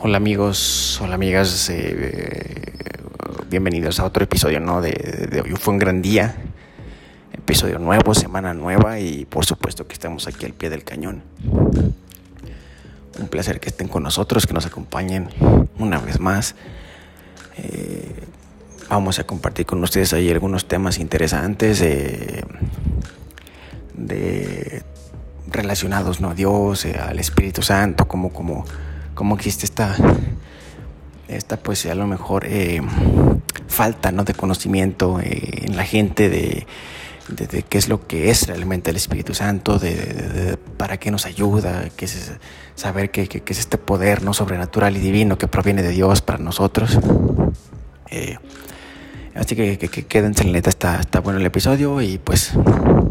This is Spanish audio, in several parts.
Hola amigos, hola amigas, eh, bienvenidos a otro episodio ¿no? de, hoy. Fue un gran día, episodio nuevo, semana nueva y por supuesto que estamos aquí al pie del cañón. Un placer que estén con nosotros, que nos acompañen una vez más. Eh, vamos a compartir con ustedes ahí algunos temas interesantes de, relacionados ¿no? a Dios, eh, al Espíritu Santo, como, como, como existe esta, esta pues a lo mejor eh, falta ¿no? de conocimiento eh, en la gente de, de, qué es lo que es realmente el Espíritu Santo, de, para qué nos ayuda, qué es saber qué, qué, es este poder no sobrenatural y divino que proviene de Dios para nosotros. así que, que, quédense en la neta, está, está bueno el episodio y pues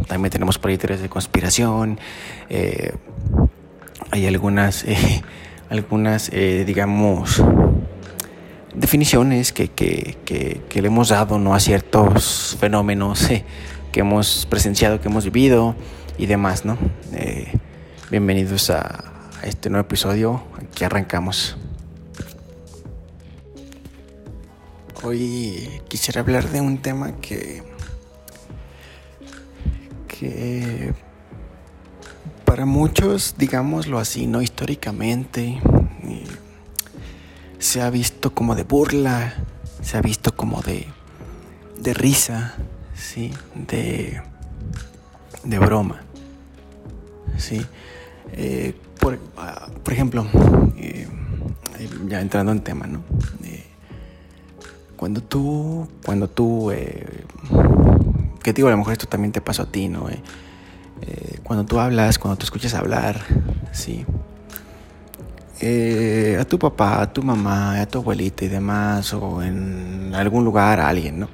también tenemos proyectos de conspiración. Eh, hay algunas, eh, algunas eh, digamos, definiciones que, que, que, le hemos dado ¿no? a ciertos fenómenos que hemos presenciado, que hemos vivido y demás. ¿no? bienvenidos a, este nuevo episodio. Aquí arrancamos. Hoy quisiera hablar de un tema que para muchos, digámoslo así, no históricamente, se ha visto como de burla, se ha visto como de, de risa, ¿sí? de, de broma. ¿sí? Eh, por, ah, por, ejemplo, eh, ya entrando en tema, ¿no? Eh, cuando tú, cuando tú que digo, a lo mejor esto también te pasó a ti, ¿no? Eh, eh, cuando tú hablas, cuando te escuchas hablar, sí. Eh, a tu papá, a tu mamá, a tu abuelita y demás, o en algún lugar a alguien, ¿no?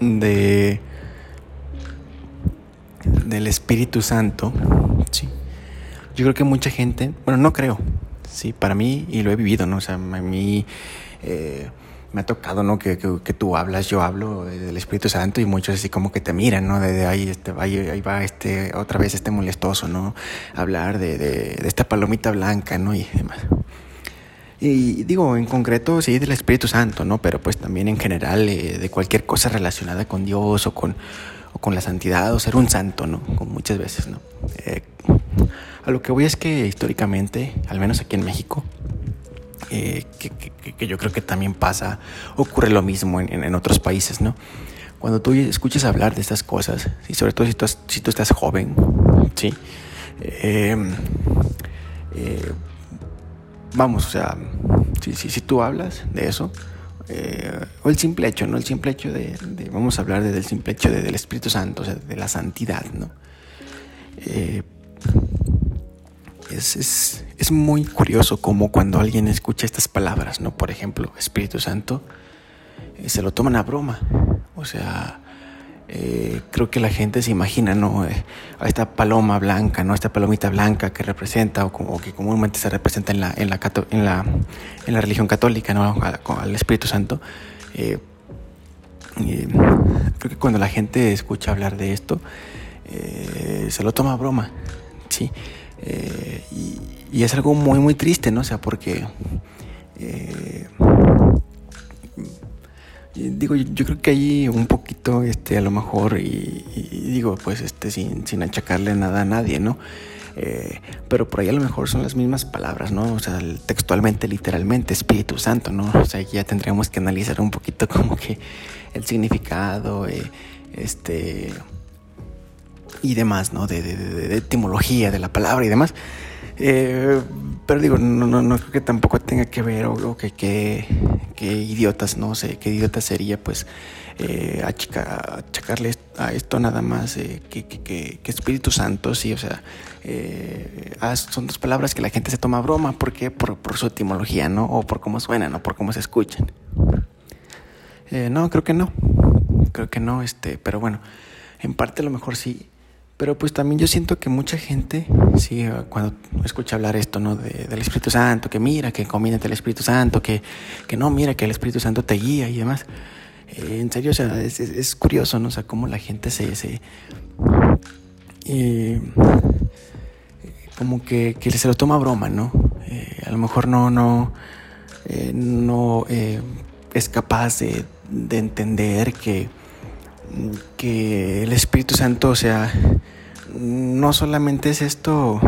De del Espíritu Santo, sí. Yo creo que mucha gente, bueno, no creo, sí, para mí y lo he vivido, ¿no? O sea, a mí me ha tocado, ¿no? Que, que, tú hablas, yo hablo del Espíritu Santo y muchos así como que te miran, ¿no? De, ahí, este, ahí, va este, otra vez este molestoso, ¿no? Hablar de, de, esta palomita blanca, ¿no? Y demás. Y digo, en concreto, sí, del Espíritu Santo, ¿no? Pero pues también en general eh, de cualquier cosa relacionada con Dios o con, o con la santidad o ser un santo, ¿no? Con muchas veces, ¿no? Eh, a lo que voy es que históricamente, al menos aquí en México, eh, que, yo creo que también pasa, ocurre lo mismo en, otros países, ¿no? Cuando tú escuchas hablar de estas cosas, y sobre todo si tú, si tú estás joven, ¿sí? Em, eh, vamos, o sea, si, si, tú hablas de eso, eh, o el simple hecho, ¿no? El simple hecho de, vamos a hablar del simple hecho del Espíritu Santo, o sea, de la santidad, ¿no? Es, es, muy curioso como cuando alguien escucha estas palabras, ¿no? Por ejemplo, Espíritu Santo, eh, se lo toman a broma. O sea, eh, creo que la gente se imagina, ¿no? Eh, a esta paloma blanca, ¿no? Esta palomita blanca que representa o, que comúnmente se representa en la, en la, en la, en la religión católica, ¿no? Al, Espíritu Santo. creo que cuando la gente escucha hablar de esto, se lo toma a broma, ¿sí? Eh, y, es algo muy, muy triste, ¿no? O sea, porque... Eh, digo, yo, creo que hay un poquito, este, a lo mejor, y, digo, pues, este, sin, sin, achacarle nada a nadie, ¿no? Eh, pero por ahí a lo mejor son las mismas palabras, ¿no? O sea, textualmente, literalmente, Espíritu Santo, ¿no? O sea, ya tendríamos que analizar un poquito como que el significado, este y demás, ¿no? De, de, etimología de la palabra y demás. Eh, pero digo, no, no, no, creo que tampoco tenga que ver o, que, que, idiotas, no sé, qué idiota sería pues eh, achacarle a esto nada más eh, que, que, Espíritu Santo, sí, o sea, eh, ah, son dos palabras que la gente se toma broma, ¿por qué? Por, por su etimología, ¿no? O por cómo suenan, o por cómo se escuchan. no, creo que no, creo que no, este, pero bueno, en parte a lo mejor sí pero pues también yo siento que mucha gente, sí, cuando escucha hablar esto, ¿no? del Espíritu Santo, que mira, que combina el Espíritu Santo, que, que no, mira, que el Espíritu Santo te guía y demás. Eh, en serio, o sea, es, curioso, ¿no? O sea, cómo la gente se... se como que, que, se lo toma broma, ¿no? Eh, a lo mejor no, no, no es capaz de, de entender que, que el Espíritu Santo, o sea, no solamente es esto,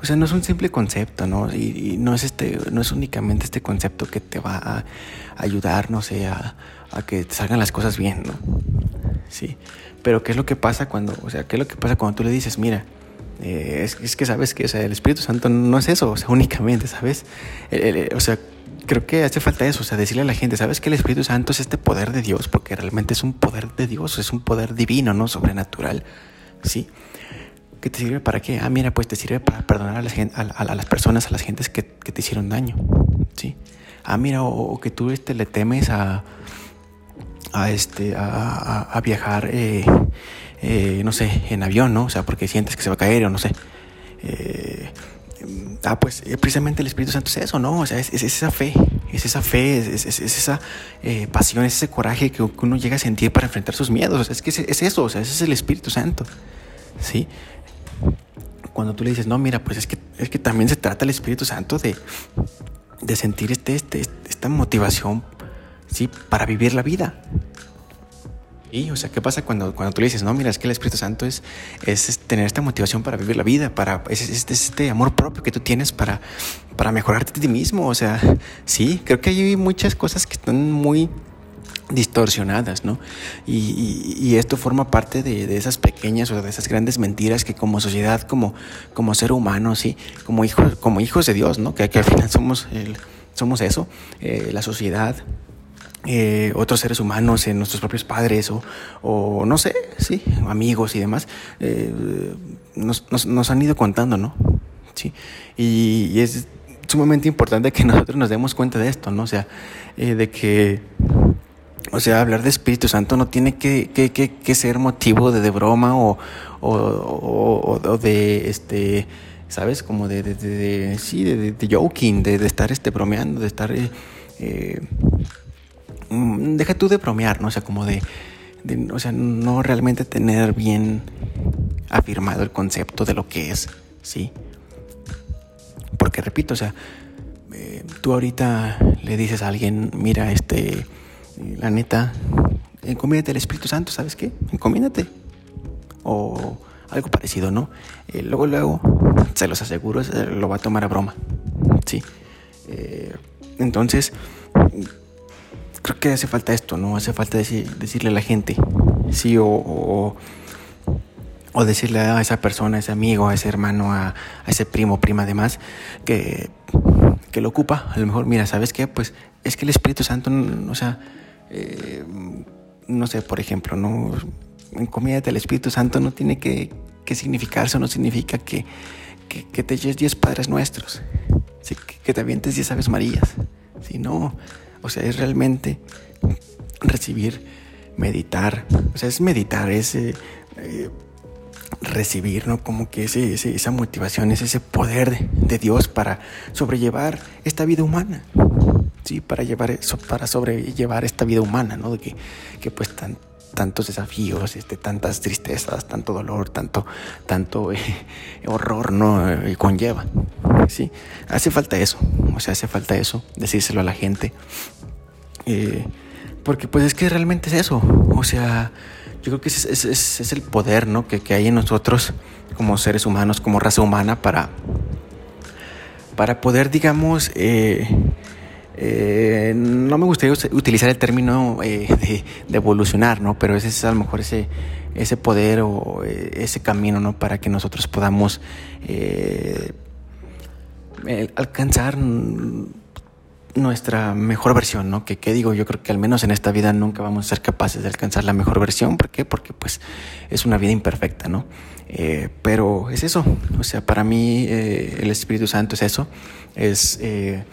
o sea, no es un simple concepto, ¿no? Y, no es este, no es únicamente este concepto que te va a ayudar, no sé, a, que te salgan las cosas bien, ¿no? Sí. Pero ¿qué es lo que pasa cuando, o sea, qué es lo que pasa cuando tú le dices, mira, eh, es, que sabes que, o sea, el Espíritu Santo no es eso, o sea, únicamente, ¿sabes? o sea, creo que hace falta eso, o sea, decirle a la gente, ¿sabes que el Espíritu Santo es este poder de Dios? Porque realmente es un poder de Dios, es un poder divino, ¿no? Sobrenatural, ¿sí? ¿Qué te sirve para qué? Ah, mira, pues te sirve para perdonar a, a, las personas, a las gentes que, que, te hicieron daño, ¿sí? Ah, mira, o, que tú este, le temes a, a, este, a, a viajar, eh, eh, no sé, en avión, ¿no? O sea, porque sientes que se va a caer o no sé. Eh, ah, pues eh, precisamente el Espíritu Santo es eso, ¿no? O sea, es, esa fe, es esa fe, es, esa pasión, es ese coraje que uno llega a sentir para enfrentar sus miedos. Es que es, eso, o sea, ese es el Espíritu Santo, ¿sí? Cuando tú le dices, no, mira, pues es que, es que también se trata el Espíritu Santo de, de sentir este, este, esta motivación, ¿sí? Para vivir la vida. Y, o sea, ¿qué pasa cuando, cuando tú le dices, no, mira, es que el Espíritu Santo es, es, tener esta motivación para vivir la vida, para, es, este amor propio que tú tienes para, para mejorarte a ti mismo? O sea, sí, creo que hay muchas cosas que están muy distorsionadas, ¿no? Y, esto forma parte de, esas pequeñas o de esas grandes mentiras que como sociedad, como, como ser humano, sí, como hijos, como hijos de Dios, ¿no? Que, al final somos, somos eso, eh, la sociedad, eh, otros seres humanos, nuestros propios padres o, no sé, sí, amigos y demás, eh, nos, han ido contando, ¿no? Sí, y, es sumamente importante que nosotros nos demos cuenta de esto, ¿no? O sea, eh, de que, o sea, hablar de Espíritu Santo no tiene que, que, ser motivo de, de broma o, o, de, este, ¿sabes? Como de, de, sí, de, joking, de, estar este, bromeando, de estar... deja tú de bromear, ¿no? O sea, como de, o sea, no realmente tener bien afirmado el concepto de lo que es, ¿sí? Porque repito, o sea, eh, tú ahorita le dices a alguien, mira, este, la neta, encomiéndate el Espíritu Santo, ¿sabes qué? Encomiéndate. O algo parecido, ¿no? Eh, luego, luego, se los aseguro, lo va a tomar a broma, ¿sí? Eh, entonces, creo que hace falta esto, ¿no? Hace falta decirle a la gente, sí, o, o, decirle a esa persona, a ese amigo, a ese hermano, a, ese primo, prima, además, que, que lo ocupa. A lo mejor, mira, ¿sabes qué? Pues es que el Espíritu Santo, o sea, eh, no sé, por ejemplo, no encomiéndate al Espíritu Santo no tiene que, que significar, eso no significa que, que, te eches 10 Padres Nuestros, que, que, te avientes 10 Aves Marías, si no o sea, es realmente recibir, meditar. O sea, es meditar, es eh, eh, recibir, ¿no? Como que ese, esa motivación, es ese poder de, Dios para sobrellevar esta vida humana. Sí, para llevar eso, para sobrellevar esta vida humana, ¿no? De que, que pues tan, tantos desafíos, este, tantas tristezas, tanto dolor, tanto, tanto eh, horror, ¿no? conlleva. Sí, hace falta eso, o sea, hace falta eso, decírselo a la gente. Eh, porque pues es que realmente es eso, o sea, yo creo que es, es, es, el poder, ¿no? Que, que, hay en nosotros como seres humanos, como raza humana, para, para poder, digamos, eh, eh, no me gustaría utilizar el término de, de, evolucionar, ¿no? Pero ese es a lo mejor ese, ese poder o ese camino, ¿no? Para que nosotros podamos alcanzar nuestra mejor versión, ¿no? Que, que, digo, yo creo que al menos en esta vida nunca vamos a ser capaces de alcanzar la mejor versión. ¿Por qué? Porque pues es una vida imperfecta, ¿no? Eh, pero es eso, o sea, para mí eh, el Espíritu Santo es eso, es, eh,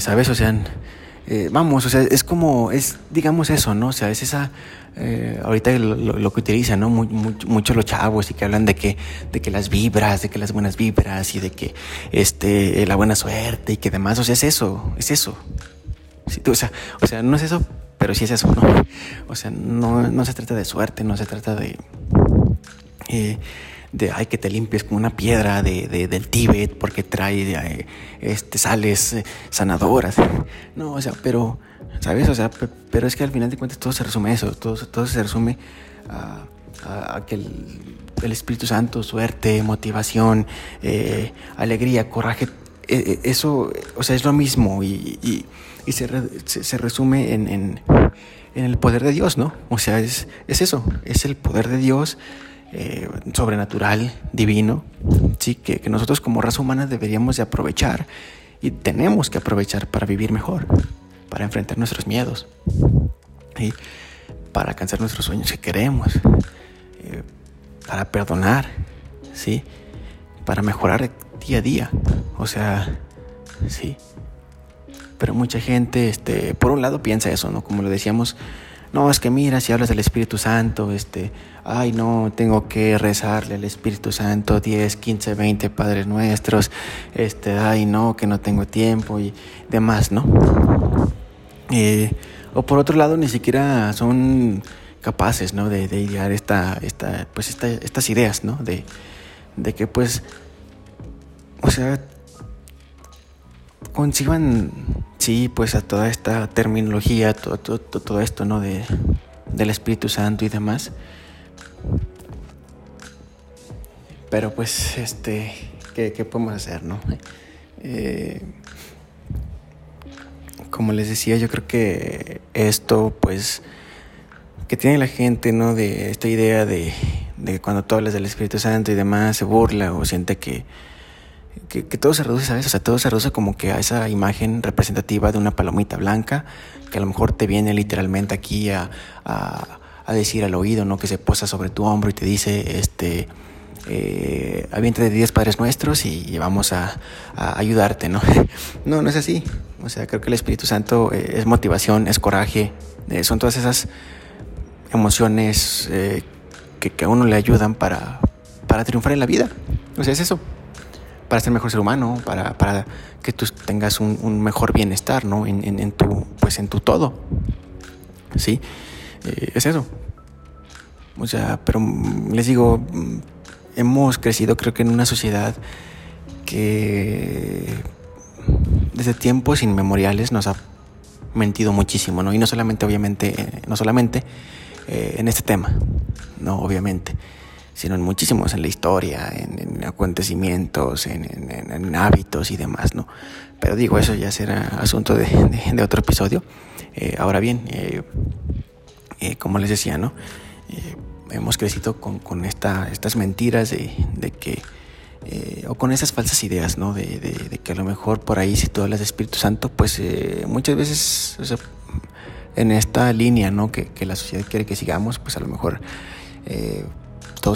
¿sabes? O sea, vamos, o sea, es como, es, digamos eso, ¿no? O sea, es esa eh, ahorita lo, que utilizan, ¿no? mucho los chavos y que hablan de que, de que las vibras, de que las buenas vibras y de que este, la buena suerte y que demás, o sea, es eso, es eso. o, sea, o sea, no es eso, pero sí es eso, ¿no? O sea, no, no se trata de suerte, no se trata de... Eh, de ay, que te limpies con una piedra de, del Tíbet porque trae eh, este, sales eh, sanadoras. No, o sea, pero, ¿sabes? O sea, pero es que al final de cuentas todo se resume a eso, todo, se resume a, que el, Espíritu Santo, suerte, motivación, eh, alegría, coraje, eso, o sea, es lo mismo y, se, se, resume en, en, el poder de Dios, ¿no? O sea, es, es eso, es el poder de Dios eh, sobrenatural, divino, ¿sí? Que, nosotros como raza humana deberíamos de aprovechar y tenemos que aprovechar para vivir mejor, para enfrentar nuestros miedos, y para alcanzar nuestros sueños que queremos, eh, para perdonar, ¿sí? para mejorar día a día. O sea, sí. Pero mucha gente, este, por un lado piensa eso, ¿no? Como lo decíamos, no, es que mira, si hablas del Espíritu Santo, este, ay, no, tengo que rezarle al Espíritu Santo 10, 15, 20 Padres Nuestros, este, ay, no, que no tengo tiempo y demás, ¿no? Eh, o por otro lado, ni siquiera son capaces, ¿no? De, de idear esta, esta, pues estas ideas, ¿no? De, de que, pues, o sea, conciban pues a toda esta terminología, todo, todo, esto, ¿no? De, del Espíritu Santo y demás. Pero pues, este, ¿qué, podemos hacer, no? Eh, como les decía, yo creo que esto, pues, que tiene la gente, ¿no? De esta idea de, de cuando tú hablas del Espíritu Santo y demás, se burla o siente que que, todo se reduce, ¿sabes? O sea, todo se reduce como que a esa imagen representativa de una palomita blanca que a lo mejor te viene literalmente aquí a, a, decir al oído, ¿no? Que se posa sobre tu hombro y te dice, este, eh, de 10 Padres Nuestros y, vamos a, ayudarte, ¿no? no, no es así. O sea, creo que el Espíritu Santo eh, es motivación, es coraje, eh, son todas esas emociones eh, que, que, a uno le ayudan para, para triunfar en la vida. O sea, es eso para ser mejor ser humano, para, para que tú tengas un, mejor bienestar, ¿no? En, en, tu, pues en tu todo. ¿Sí? Eh, es eso. O sea, pero les digo, hemos crecido creo que en una sociedad que desde tiempos inmemoriales nos ha mentido muchísimo, ¿no? Y no solamente, obviamente, no solamente eh, en este tema, no, obviamente sino en muchísimos, en la historia, en, acontecimientos, en, hábitos y demás, ¿no? Pero digo, eso ya será asunto de, otro episodio. Eh, ahora bien, eh, eh, como les decía, ¿no? hemos crecido con, estas mentiras de, que, o con esas falsas ideas, ¿no? De, que a lo mejor por ahí, si tú hablas de Espíritu Santo, pues muchas veces, en esta línea, ¿no? Que, la sociedad quiere que sigamos, pues a lo mejor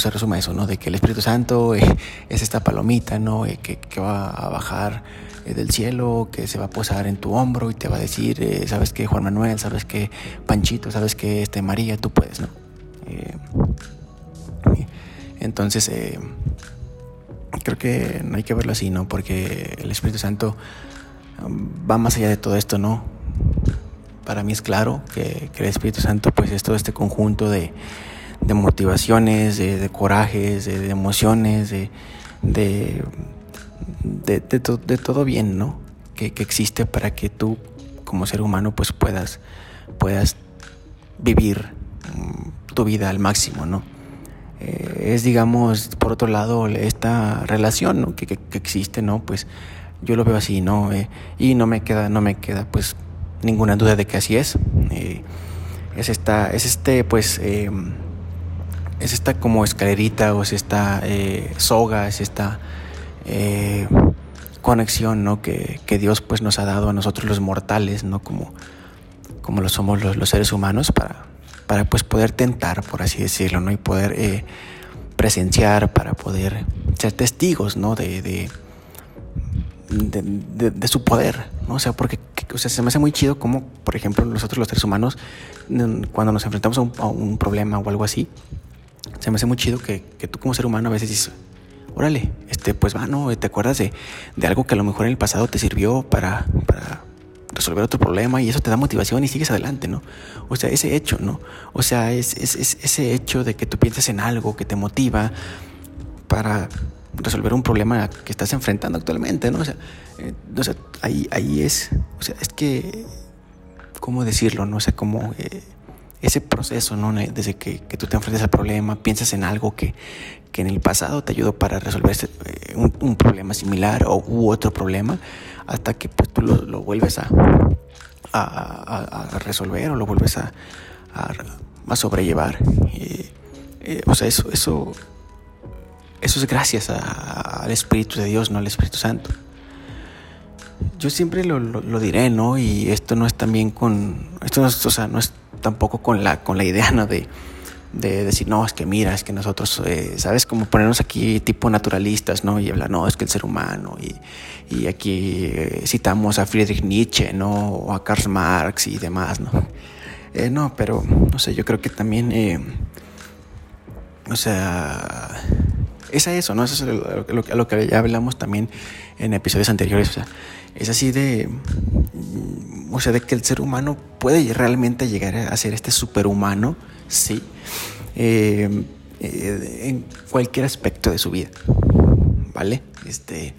se resume eso, ¿no? De que el Espíritu Santo eh, es esta palomita, ¿no? Eh, que, va a bajar eh, del cielo, que se va a posar en tu hombro y te va a decir, ¿sabes qué, Juan Manuel? ¿Sabes qué, Panchito? ¿Sabes qué, este, María? Tú puedes, ¿no? entonces, creo que no hay que verlo así, ¿no? Porque el Espíritu Santo um, va más allá de todo esto, ¿no? Para mí es claro que, que el Espíritu Santo, pues, es todo este conjunto de de motivaciones, de, corajes, de, emociones, de, de, de, todo bien, ¿no? Que, existe para que tú como ser humano pues puedas, puedas vivir mm, tu vida al máximo, ¿no? Eh, es, digamos, por otro lado, esta relación que, existe, ¿no? Pues yo lo veo así, ¿no? Eh, y no me queda, no me queda, pues, ninguna duda de que así es. Eh, es esta, es este, pues, es esta como escalerita o es esta eh, soga, es esta eh, conexión ¿no? que, Dios pues nos ha dado a nosotros los mortales, ¿no? como, como lo somos los, seres humanos, para, para pues poder tentar, por así decirlo, ¿no? y poder eh, presenciar, para poder ser testigos ¿no? de, de, de, su poder, ¿no? O sea, porque o sea, se me hace muy chido como, por ejemplo, nosotros los seres humanos, cuando nos enfrentamos a un problema o algo así, se me hace muy chido que, tú como ser humano a veces dices, órale, este, pues va, no, te acuerdas de, algo que a lo mejor en el pasado te sirvió para, resolver otro problema y eso te da motivación y sigues adelante, ¿no? O sea, ese hecho, ¿no? O sea, es, ese hecho de que tú pienses en algo que te motiva, para resolver un problema que estás enfrentando actualmente, ¿no? O sea, eh, ahí, ahí es, o sea, es que, ¿cómo decirlo? No o sé, cómo eh, ese proceso, ¿no? Desde que, tú te enfrentas al problema, piensas en algo que, en el pasado te ayudó para resolver eh, un, problema similar o u otro problema, hasta que pues, tú lo, vuelves a, resolver o lo vuelves a, sobrellevar. o sea, eso, eso eso es gracias al Espíritu de Dios, no al Espíritu Santo. Yo siempre lo, diré, ¿no? Y esto no es también con, esto no es, o sea, no es tampoco con la, con la idea, ¿no? De, decir, no, es que mira, es que nosotros, eh, ¿sabes? Como ponernos aquí tipo naturalistas, ¿no? Y hablar, no, es que el ser humano, y, y aquí eh, citamos a Friedrich Nietzsche, ¿no? O a Karl Marx y demás, ¿no? Eh, no, pero, no sé, yo creo que también, o sea, es a eso, ¿no? Eso es lo, lo, que ya hablamos también en episodios anteriores. O sea, es así de. O sea, de que el ser humano puede realmente llegar a ser este superhumano, sí, eh, eh, en cualquier aspecto de su vida, ¿vale? Este.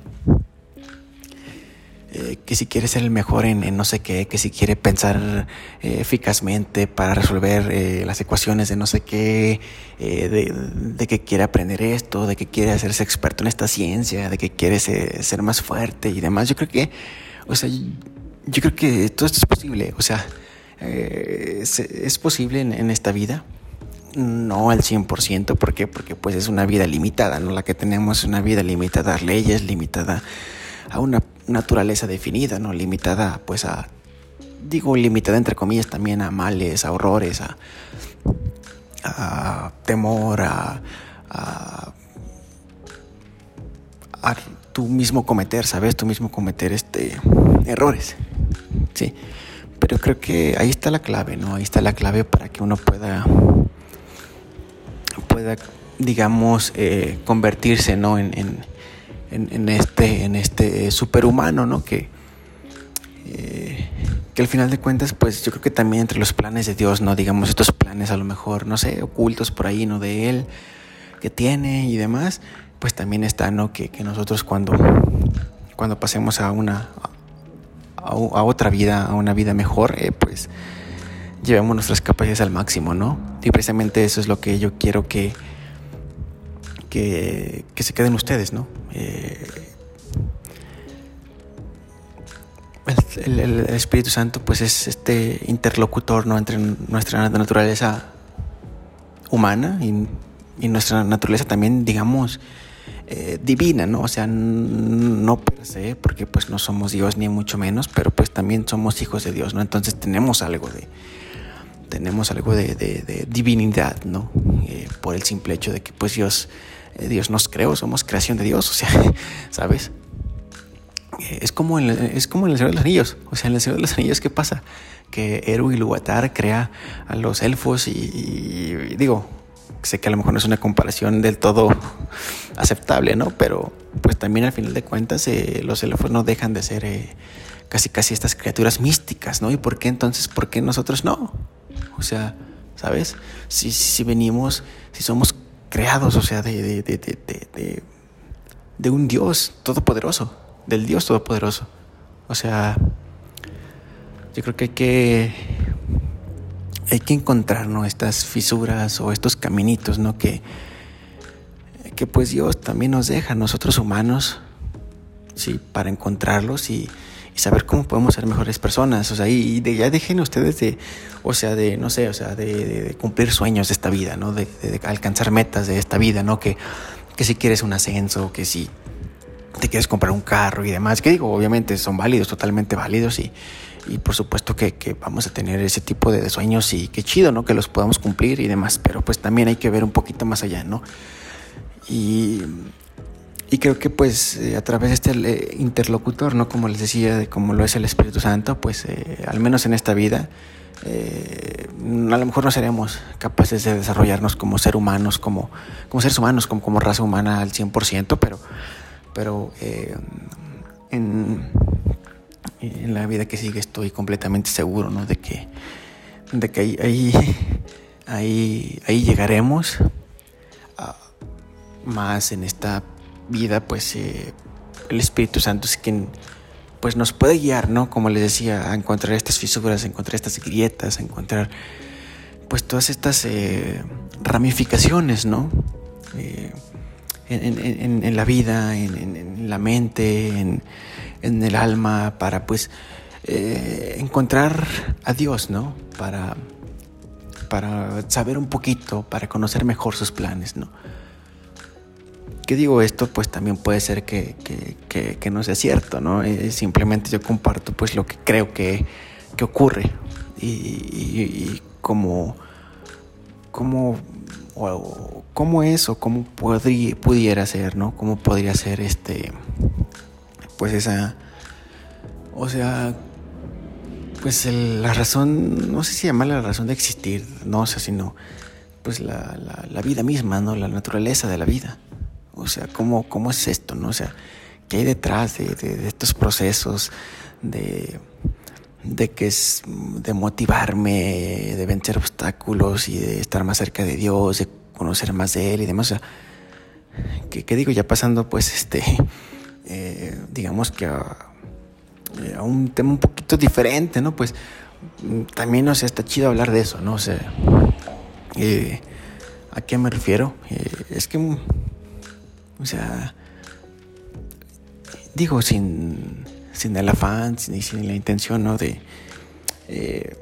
Eh, que si quiere ser el mejor en, no sé qué, que si quiere pensar eh, eficazmente para resolver eh, las ecuaciones de no sé qué, de, que quiere aprender esto, de que quiere hacerse experto en esta ciencia, de que quiere ser, más fuerte y demás. Yo creo que, o sea, yo creo que todo esto es posible, o sea, es, posible en, en esta vida, no al 100%, ¿por qué? Porque pues es una vida limitada, ¿no? La que tenemos es una vida limitada a leyes, limitada a una naturaleza definida, ¿no? Limitada pues a, digo limitada entre comillas también a males, a horrores, a, a temor, a, a, a, tú mismo cometer, ¿sabes? Tú mismo cometer este errores, sí. Pero creo que ahí está la clave, ¿no? Ahí está la clave para que uno pueda, pueda digamos, eh, convertirse, ¿no? en, en en, este, en este superhumano, ¿no? Que, eh, que al final de cuentas, pues yo creo que también entre los planes de Dios, ¿no? Digamos, estos planes a lo mejor, no sé, ocultos por ahí, ¿no? De Él, que tiene y demás, pues también está, ¿no? Que, nosotros cuando, cuando pasemos a una, a, otra vida, a una vida mejor, eh, pues llevemos nuestras capacidades al máximo, ¿no? Y precisamente eso es lo que yo quiero que que, se queden ustedes, ¿no? Eh, el, Espíritu Santo pues es este interlocutor ¿no? entre nuestra naturaleza humana y, nuestra naturaleza también digamos eh, divina no o sea no per porque pues no somos Dios ni mucho menos pero pues también somos hijos de Dios no entonces tenemos algo de tenemos algo de, divinidad no eh, por el simple hecho de que pues Dios Dios nos creó, somos creación de Dios, o sea, ¿sabes? Eh, es como, en, es como el Señor de los Anillos, o sea, en el Señor de los Anillos, ¿qué pasa? Que Eru Iluvatar crea a los elfos y, digo, sé que a lo mejor no es una comparación del todo aceptable, ¿no? Pero pues también al final de cuentas eh, los elfos no dejan de ser casi casi estas criaturas místicas, ¿no? ¿Y por qué entonces, por qué nosotros no? O sea, ¿sabes? Si, si venimos, si somos creados, o sea, de, de, de, de, un Dios todopoderoso, del Dios todopoderoso. O sea, yo creo que hay que, hay que encontrar estas fisuras o estos caminitos, ¿no? Que, que pues Dios también nos deja, nosotros humanos, sí, para encontrarlos y y saber cómo podemos ser mejores personas. O sea, y, de, ya dejen ustedes de, o sea, de, no sé, o sea, de, cumplir sueños de esta vida, ¿no? De, alcanzar metas de esta vida, ¿no? Que, que si quieres un ascenso, que si te quieres comprar un carro y demás, que digo, obviamente son válidos, totalmente válidos y, y por supuesto que, que, vamos a tener ese tipo de sueños y qué chido, ¿no? Que los podamos cumplir y demás, pero pues también hay que ver un poquito más allá, ¿no? Y, y creo que pues eh, a través de este eh, interlocutor, ¿no? Como les decía, de como lo es el Espíritu Santo, pues eh, al menos en esta vida, a lo mejor no seremos capaces de desarrollarnos como ser humanos, como, como seres humanos, como, como raza humana al 100%, pero, pero en, la vida que sigue estoy completamente seguro, ¿no? De que, de que ahí, ahí, ahí, ahí llegaremos más en esta vida, pues eh, el Espíritu Santo es quien pues nos puede guiar, ¿no? Como les decía, a encontrar estas fisuras, a encontrar estas grietas, a encontrar pues todas estas eh, ramificaciones, ¿no? Eh, en, la vida, en, la mente, en, el alma, para pues encontrar a Dios, ¿no? Para, para saber un poquito, para conocer mejor sus planes, ¿no? ¿Qué digo esto? Pues también puede ser que, no sea cierto, ¿no? Eh, simplemente yo comparto pues lo que creo que, ocurre y, cómo, cómo, cómo es o cómo podría, pudiera ser, ¿no? Cómo podría ser este, pues esa, o sea, pues la razón, no sé si llamarla la razón de existir, no o sea, sino pues la, la, vida misma, ¿no? La naturaleza de la vida. O sea, ¿cómo, cómo es esto, no? O sea, ¿qué hay detrás de, estos procesos de, de que es de motivarme, de vencer obstáculos y de estar más cerca de Dios, de conocer más de Él y demás? O sea, ¿qué, digo? Ya pasando, pues, este, eh, digamos que a, a, un tema un poquito diferente, ¿no? Pues también, o sea, está chido hablar de eso, ¿no? O sea, eh, ¿a qué me refiero? Eh, es que o sea, digo, sin, sin el afán, ni sin, la intención, ¿no? De, eh,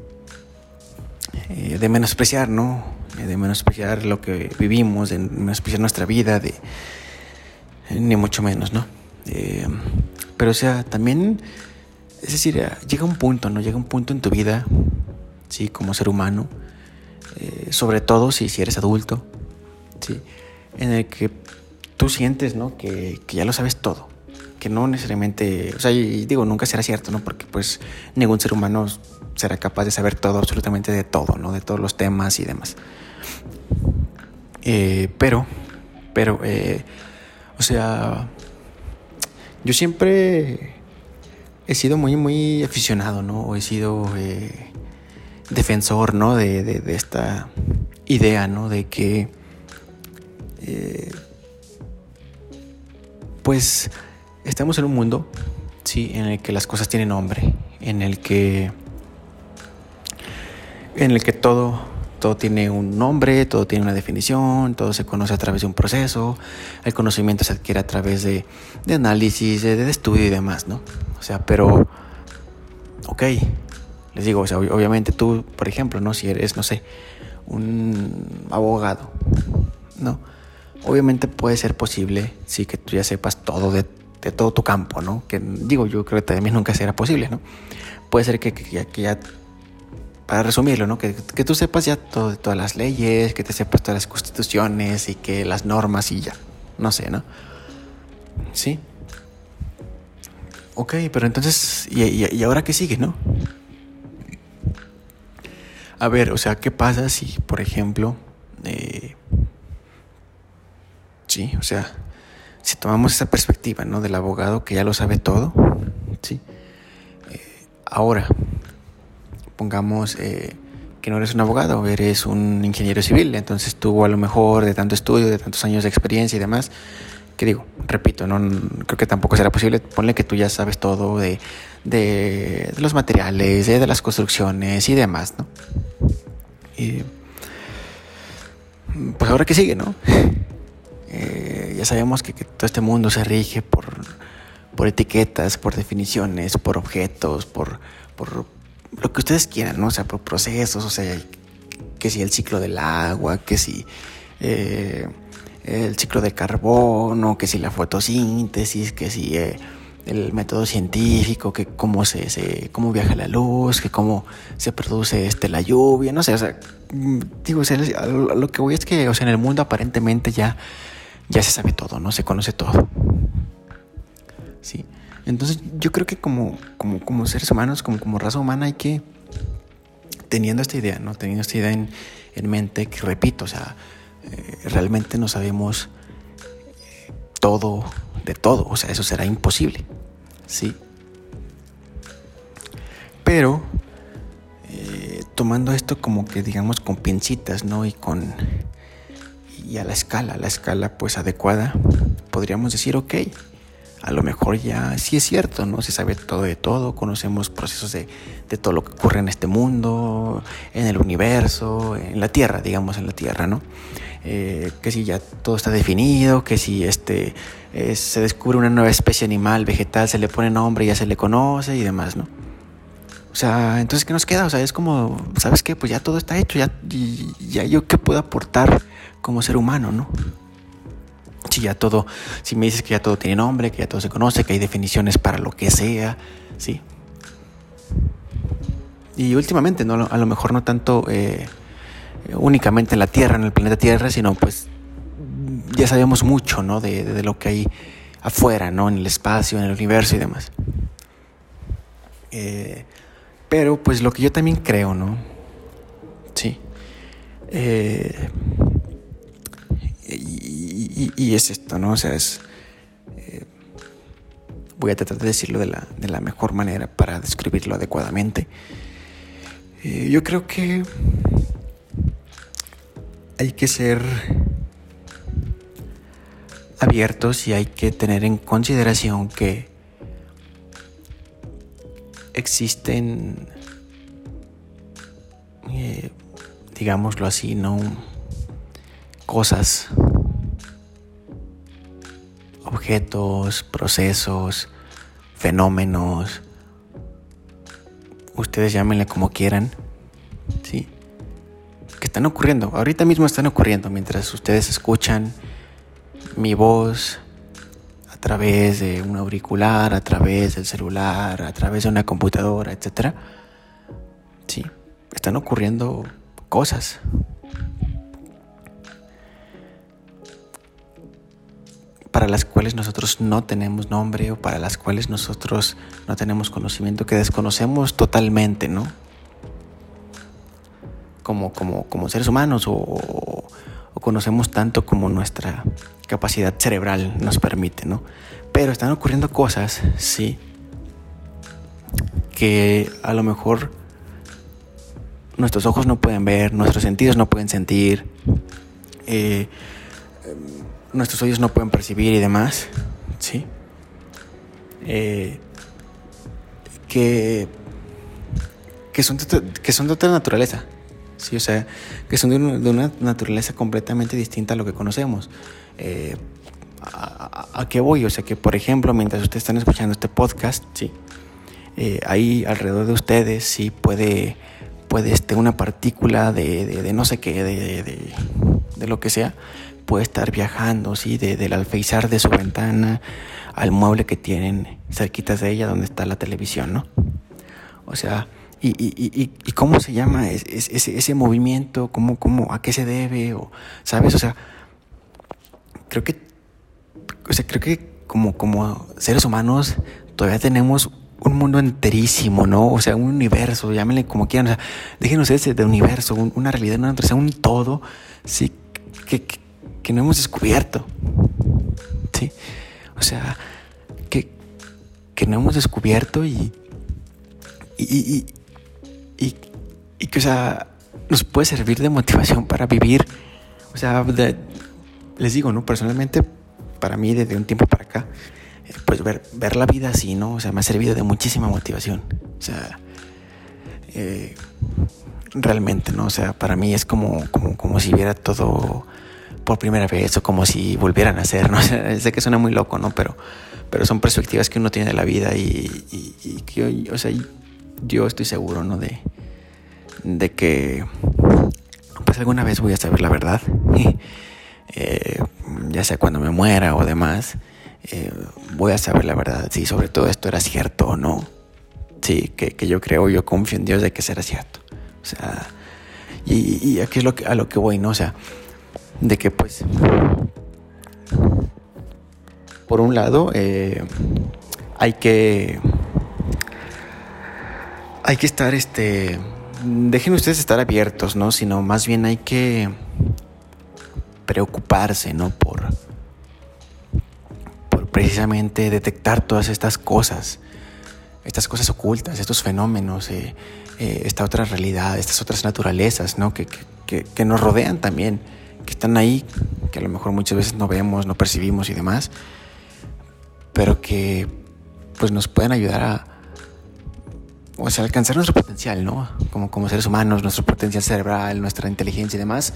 eh, de menospreciar, ¿no? Eh, de menospreciar lo que vivimos, de menospreciar nuestra vida, de, ni mucho menos, ¿no? pero, o sea, también, es decir, llega un punto, ¿no? Llega un punto en tu vida, sí, como ser humano, sobre todo si, si eres adulto, sí, en el que tú sientes, ¿no? Que, ya lo sabes todo. Que no necesariamente, o sea, y digo, nunca será cierto, ¿no? Porque pues ningún ser humano será capaz de saber todo, absolutamente de todo, ¿no? De todos los temas y demás. Eh, pero, pero, eh, o sea, yo siempre he sido muy, muy aficionado, ¿no? O he sido eh, defensor, ¿no? De, de, esta idea, ¿no? De que pues estamos en un mundo, sí, en el que las cosas tienen nombre, en el que en el que todo todo tiene un nombre, todo tiene una definición, todo se conoce a través de un proceso, el conocimiento se adquiere a través de, de análisis, de, estudio y demás, ¿no? O sea, pero, ok, les digo, o sea, obviamente tú, por ejemplo, ¿no? Si eres, no sé, un abogado, ¿no? Obviamente puede ser posible, sí, que tú ya sepas todo de, todo tu campo, ¿no? Que digo, yo creo que también nunca será posible, ¿no? Puede ser que, ya, para resumirlo, ¿no? Que, tú sepas ya todo de todas las leyes, que te sepas todas las constituciones y que las normas y ya, no sé, ¿no? Sí. Ok, pero entonces, ¿y, ahora qué sigue, no? A ver, o sea, ¿qué pasa si, por ejemplo, eh, Sí, o sea, si tomamos esa perspectiva, ¿no? Del abogado que ya lo sabe todo, sí. Eh, ahora, pongamos eh, que no eres un abogado, eres un ingeniero civil, entonces tú a lo mejor de tanto estudio, de tantos años de experiencia y demás, que digo, repito, no creo que tampoco será posible, ponle que tú ya sabes todo de, de, los materiales, de, las construcciones y demás, ¿no? Y, pues ahora que sigue, ¿no? Eh, ya sabemos que, todo este mundo se rige por, por etiquetas, por definiciones, por objetos, por, por lo que ustedes quieran, ¿no? O sea, por procesos, o sea, que si el ciclo del agua, que si eh, el ciclo de carbono, que si la fotosíntesis, que si eh, el método científico, que cómo se, cómo viaja la luz, que cómo se produce este la lluvia, no sé, o sea, digo, lo que voy es que, o sea, en el mundo aparentemente ya ya se sabe todo, ¿no? Se conoce todo. Sí. Entonces yo creo que como, como, como seres humanos, como, como raza humana, hay que, teniendo esta idea, ¿no? Teniendo esta idea en, mente, que repito, o sea, eh, realmente no sabemos eh, todo de todo, o sea, eso será imposible, ¿sí? Pero eh, tomando esto como que digamos con pincitas, ¿no? Y con y a la escala, la escala pues adecuada, podríamos decir, ok, a lo mejor ya sí es cierto, ¿no? Se sabe todo de todo, conocemos procesos de, todo lo que ocurre en este mundo, en el universo, en la Tierra, digamos, en la Tierra, ¿no? Eh, que si ya todo está definido, que si este, eh, se descubre una nueva especie animal, vegetal, se le pone nombre, ya se le conoce y demás, ¿no? O sea, entonces, ¿qué nos queda? O sea, es como, ¿sabes qué? Pues ya todo está hecho, ya, ya yo qué puedo aportar como ser humano, ¿no? Si ya todo, si me dices que ya todo tiene nombre, que ya todo se conoce, que hay definiciones para lo que sea, ¿sí? Y últimamente, ¿no? A lo mejor no tanto eh, únicamente en la Tierra, en el planeta Tierra, sino pues ya sabemos mucho, ¿no? De, de lo que hay afuera, ¿no? En el espacio, en el universo y demás. Eh, pero pues lo que yo también creo, ¿no? Sí. Eh, y, es esto, ¿no? O sea, es... Eh, voy a tratar de decirlo de la, de la mejor manera para describirlo adecuadamente. Eh, yo creo que hay que ser abiertos y hay que tener en consideración que existen, eh, digámoslo así, ¿no? Cosas, objetos, procesos, fenómenos, ustedes llámenle como quieran, ¿sí? Que están ocurriendo, ahorita mismo están ocurriendo mientras ustedes escuchan mi voz, través de un auricular, a través del celular, a través de una computadora, etc. Sí, están ocurriendo cosas. para las cuales nosotros no tenemos nombre o para las cuales nosotros no tenemos conocimiento, que desconocemos totalmente, ¿no? Como, como, como seres humanos o, o conocemos tanto como nuestra capacidad cerebral nos permite, ¿no? Pero están ocurriendo cosas, sí, que a lo mejor nuestros ojos no pueden ver, nuestros sentidos no pueden sentir, eh, nuestros oídos no pueden percibir y demás, ¿sí? Eh, que, que, son que son de otra naturaleza, ¿sí? O sea, que son de, una naturaleza completamente distinta a lo que conocemos. Eh, a, qué voy? O sea, que por ejemplo, mientras ustedes están escuchando este podcast, sí, eh, ahí alrededor de ustedes sí puede, puede este, una partícula de, no sé qué, de, de, lo que sea, puede estar viajando, sí, del alfeizar de su ventana al mueble que tienen cerquitas de ella donde está la televisión, ¿no? O sea, y, y, y, y cómo se llama ese, ese movimiento, ¿Cómo, cómo, a qué se debe, o, ¿sabes? O sea, creo que, o sea, creo que como, como seres humanos todavía tenemos un mundo enterísimo, ¿no? O sea, un universo, llámenle como quieran, o sea, déjenos ese de universo, una realidad, una sea, un todo, sí, que, que, no hemos descubierto, ¿sí? O sea, que, que no hemos descubierto y, y, y, que, o sea, nos puede servir de motivación para vivir. O sea, les digo, ¿no? Personalmente, para mí, desde un tiempo para acá, eh, pues ver, ver la vida así, ¿no? O sea, me ha servido de muchísima motivación. O sea, eh, realmente, ¿no? O sea, para mí es como, como, como si viera todo por primera vez o como si volvieran a ser, ¿no? O sé que suena muy loco, ¿no? Pero, pero son perspectivas que uno tiene de la vida y, y, y que, o sea, yo estoy seguro, ¿no? De, de que pues alguna vez voy a saber la verdad. eh, ya sea cuando me muera o demás, eh, voy a saber la verdad, si sobre todo esto era cierto o no. Sí, que, que, yo creo, yo confío en Dios de que será cierto. O sea, y, y aquí es lo que, a lo que voy, ¿no? O sea, de que pues, por un lado, eh, hay que hay que estar, este, dejen ustedes estar abiertos, ¿no? Sino más bien hay que preocuparse, ¿no? Por, por precisamente detectar todas estas cosas, estas cosas ocultas, estos fenómenos, eh, eh, esta otra realidad, estas otras naturalezas, ¿no? Que, que, que, nos rodean también, que están ahí, que a lo mejor muchas veces no vemos, no percibimos y demás, pero que pues nos pueden ayudar a o sea, alcanzar nuestro potencial, ¿no? Como, como seres humanos, nuestro potencial cerebral, nuestra inteligencia y demás.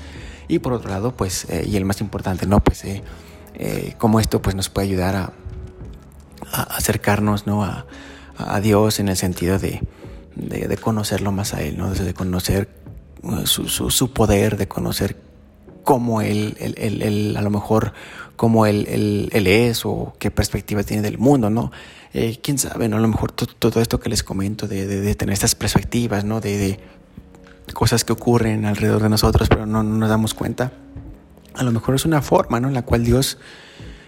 Y por otro lado, pues, eh, y el más importante, ¿no? Pues, eh, eh, cómo esto pues, nos puede ayudar a, acercarnos, ¿no? A, Dios en el sentido de, de, conocerlo más a Él, ¿no? De conocer su, su, poder, de conocer cómo él, él, él, a lo mejor, cómo él, él, es o qué perspectiva tiene del mundo, ¿no? Eh, quién sabe, ¿no? A lo mejor todo esto que les comento de, tener estas perspectivas, ¿no? De, cosas que ocurren alrededor de nosotros, pero no, no, nos damos cuenta. A lo mejor es una forma, ¿no? En la cual Dios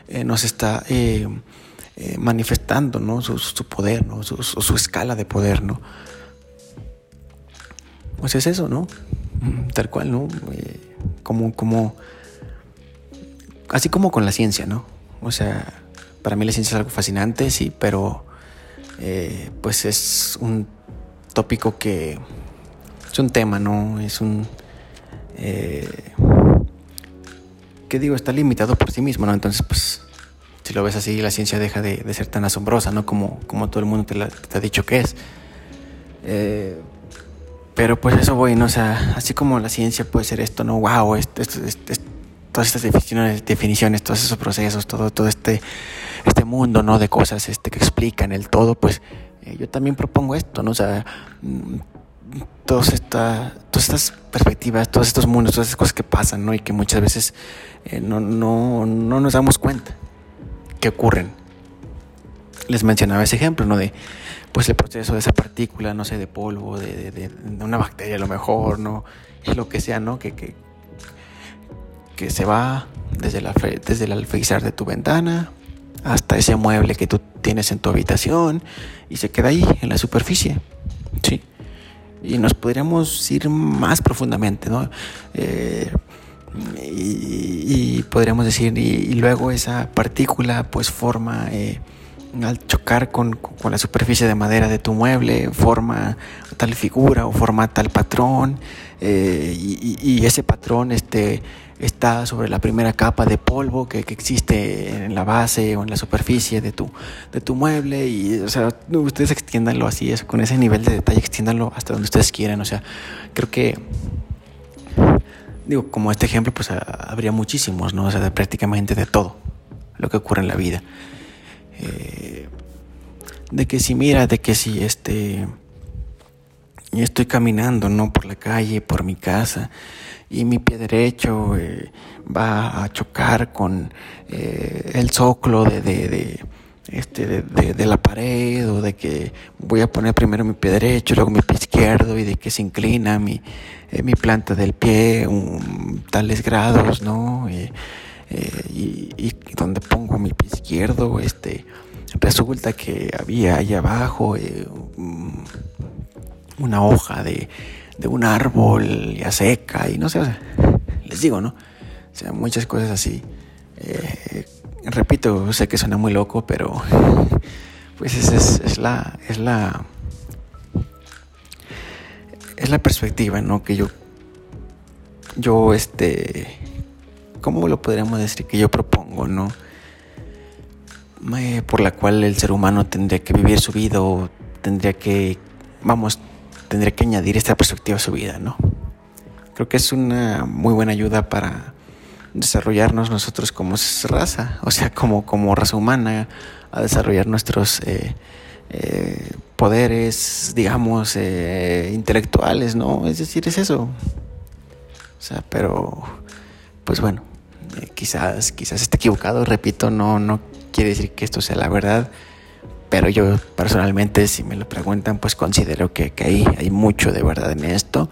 eh, nos está eh, manifestando, ¿no? Su, poder, ¿no? Su, su, escala de poder, ¿no? Pues es eso, ¿no? Tal cual, ¿no? Como, como, así como con la ciencia, ¿no? O sea, para mí la ciencia es algo fascinante, sí, pero eh, pues es un tópico que es un tema, ¿no? Es un... Eh, ¿Qué digo? Está limitado por sí mismo, ¿no? Entonces, pues, si lo ves así, la ciencia deja de, ser tan asombrosa, ¿no? Como, como todo el mundo te, la, te ha dicho que es. Eh, pero pues eso voy, ¿no? O sea, así como la ciencia puede ser esto, ¿no? Wow, esto, esto, esto, todas estas definiciones, todos esos procesos, todo, todo este, este mundo, ¿no? De cosas este, que explican el todo, pues eh, yo también propongo esto, ¿no? O sea, mm, todas, esta, todas estas perspectivas, todos estos mundos, todas esas cosas que pasan, ¿no? Y que muchas veces eh, no, no, no nos damos cuenta que ocurren. Les mencionaba ese ejemplo, ¿no? De, pues el proceso de esa partícula, no sé, de polvo, de, de, de una bacteria a lo mejor, ¿no? Lo que sea, ¿no? Que, que, que se va desde, la, desde el alféizar de tu ventana hasta ese mueble que tú tienes en tu habitación y se queda ahí en la superficie. Sí. Y nos podríamos ir más profundamente, ¿no? Eh, y, podríamos decir, y, y, luego esa partícula pues forma, eh, al chocar con, con, la superficie de madera de tu mueble, forma tal figura o forma tal patrón, eh, y, y, ese patrón este, está sobre la primera capa de polvo que, que, existe en la base o en la superficie de tu, de tu mueble y o sea, ustedes extiéndanlo así, con ese nivel de detalle, extiéndanlo hasta donde ustedes quieran, o sea, creo que digo, como este ejemplo, pues habría muchísimos, ¿no? O sea, de prácticamente de todo lo que ocurre en la vida. Eh, de que si mira, de que si este y estoy caminando, ¿no? Por la calle, por mi casa, y mi pie derecho eh, va a chocar con eh, el zócalo de, de, este, de, de, la pared o de que voy a poner primero mi pie derecho, luego mi pie izquierdo y de que se inclina mi, eh, mi planta del pie tales grados, ¿no? Y, y, donde pongo mi pie izquierdo, este, resulta que había ahí abajo una hoja de, de un árbol ya seca y no sé, les digo, ¿no? O sea, muchas cosas así. Eh, repito, sé que suena muy loco, pero pues es, es, la es la es la perspectiva, ¿no? Que yo yo este ¿cómo lo podríamos decir que yo propongo, no? Eh, por la cual el ser humano tendría que vivir su vida tendría que vamos tendría que añadir esta perspectiva a su vida, ¿no? Creo que es una muy buena ayuda para desarrollarnos nosotros como raza, o sea, como, como raza humana, a desarrollar nuestros eh, eh, poderes, digamos, eh, intelectuales, ¿no? Es decir, es eso. O sea, pero, pues bueno, quizás, quizás esté equivocado, repito, no, no quiere decir que esto sea la verdad, pero yo personalmente, si me lo preguntan, pues considero que, que hay, hay mucho de verdad en esto.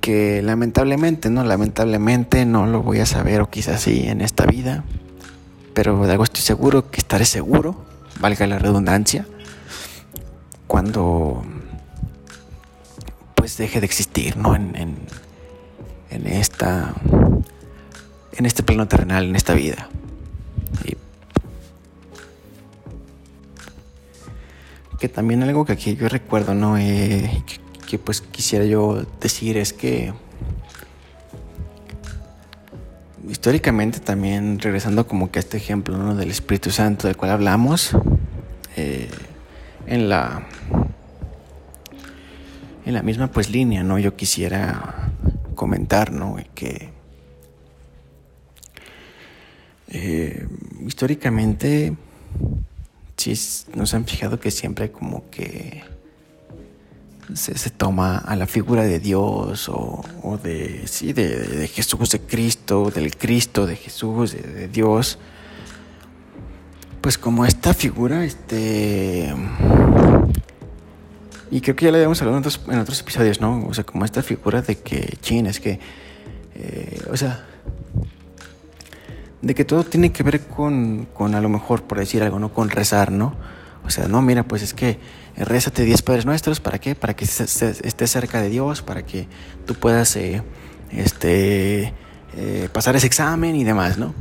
Que lamentablemente, ¿no? Lamentablemente no lo voy a saber, o quizás sí, en esta vida. Pero de algo estoy seguro, que estaré seguro, valga la redundancia, cuando pues deje de existir, ¿no? En, en, en esta. En este plano terrenal, en esta vida. Que también algo que aquí yo recuerdo, ¿no? Eh, que, pues quisiera yo decir es que históricamente también, regresando como que a este ejemplo ¿no? del Espíritu Santo del cual hablamos, eh, en la en la misma pues línea, ¿no? Yo quisiera comentar, ¿no? Que eh, históricamente sí nos han fijado que siempre como que se, toma a la figura de Dios o, de, sí, de, Jesús, de Cristo, del Cristo, de Jesús, de, Dios, pues como esta figura, este... Y creo que ya le habíamos hablado en otros, en otros episodios, ¿no? O sea, como esta figura de que, chin, es que, eh, o sea, de que todo tiene que ver con, con, a lo mejor, por decir algo, ¿no? Con rezar, ¿no? O sea, no, mira, pues es que rézate 10 Padres Nuestros, ¿para qué? Para que estés cerca de Dios, para que tú puedas eh, este, eh, pasar ese examen y demás, ¿no?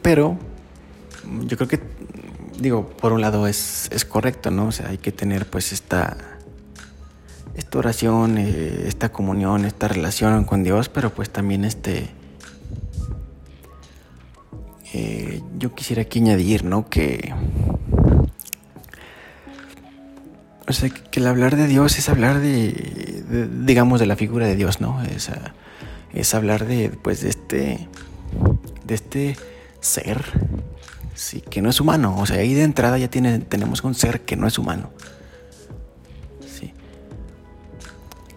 Pero yo creo que, digo, por un lado es, es correcto, ¿no? O sea, hay que tener pues esta, esta oración, eh, esta comunión, esta relación con Dios, pero pues también este... yo quisiera aquí añadir, ¿no? Que O sea, que el hablar de Dios es hablar de, digamos, de la figura de Dios, ¿no? Es, es hablar de, pues, de este, de este ser, sí, que no es humano. O sea, ahí de entrada ya tiene, tenemos un ser que no es humano.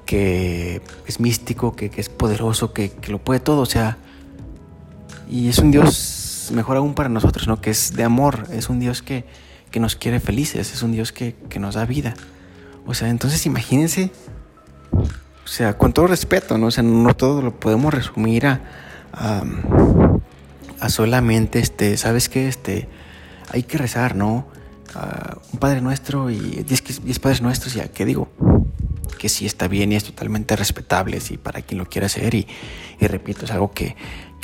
Que es místico, que, es poderoso, que, que, lo puede todo, o sea. Y es un Dios mejor aún para nosotros, ¿no? Que es de amor, es un Dios que, que nos quiere felices, es un Dios que, nos da vida. O sea, entonces imagínense, o sea, con todo respeto, ¿no? O sea, no todo lo podemos resumir a, a, solamente, este, ¿sabes qué? Este, hay que rezar, ¿no? un Padre Nuestro y diez, Padres Nuestros, ya, ¿qué digo? Que sí está bien y es totalmente respetable, sí, para quien lo quiera hacer. Y, repito, es algo que,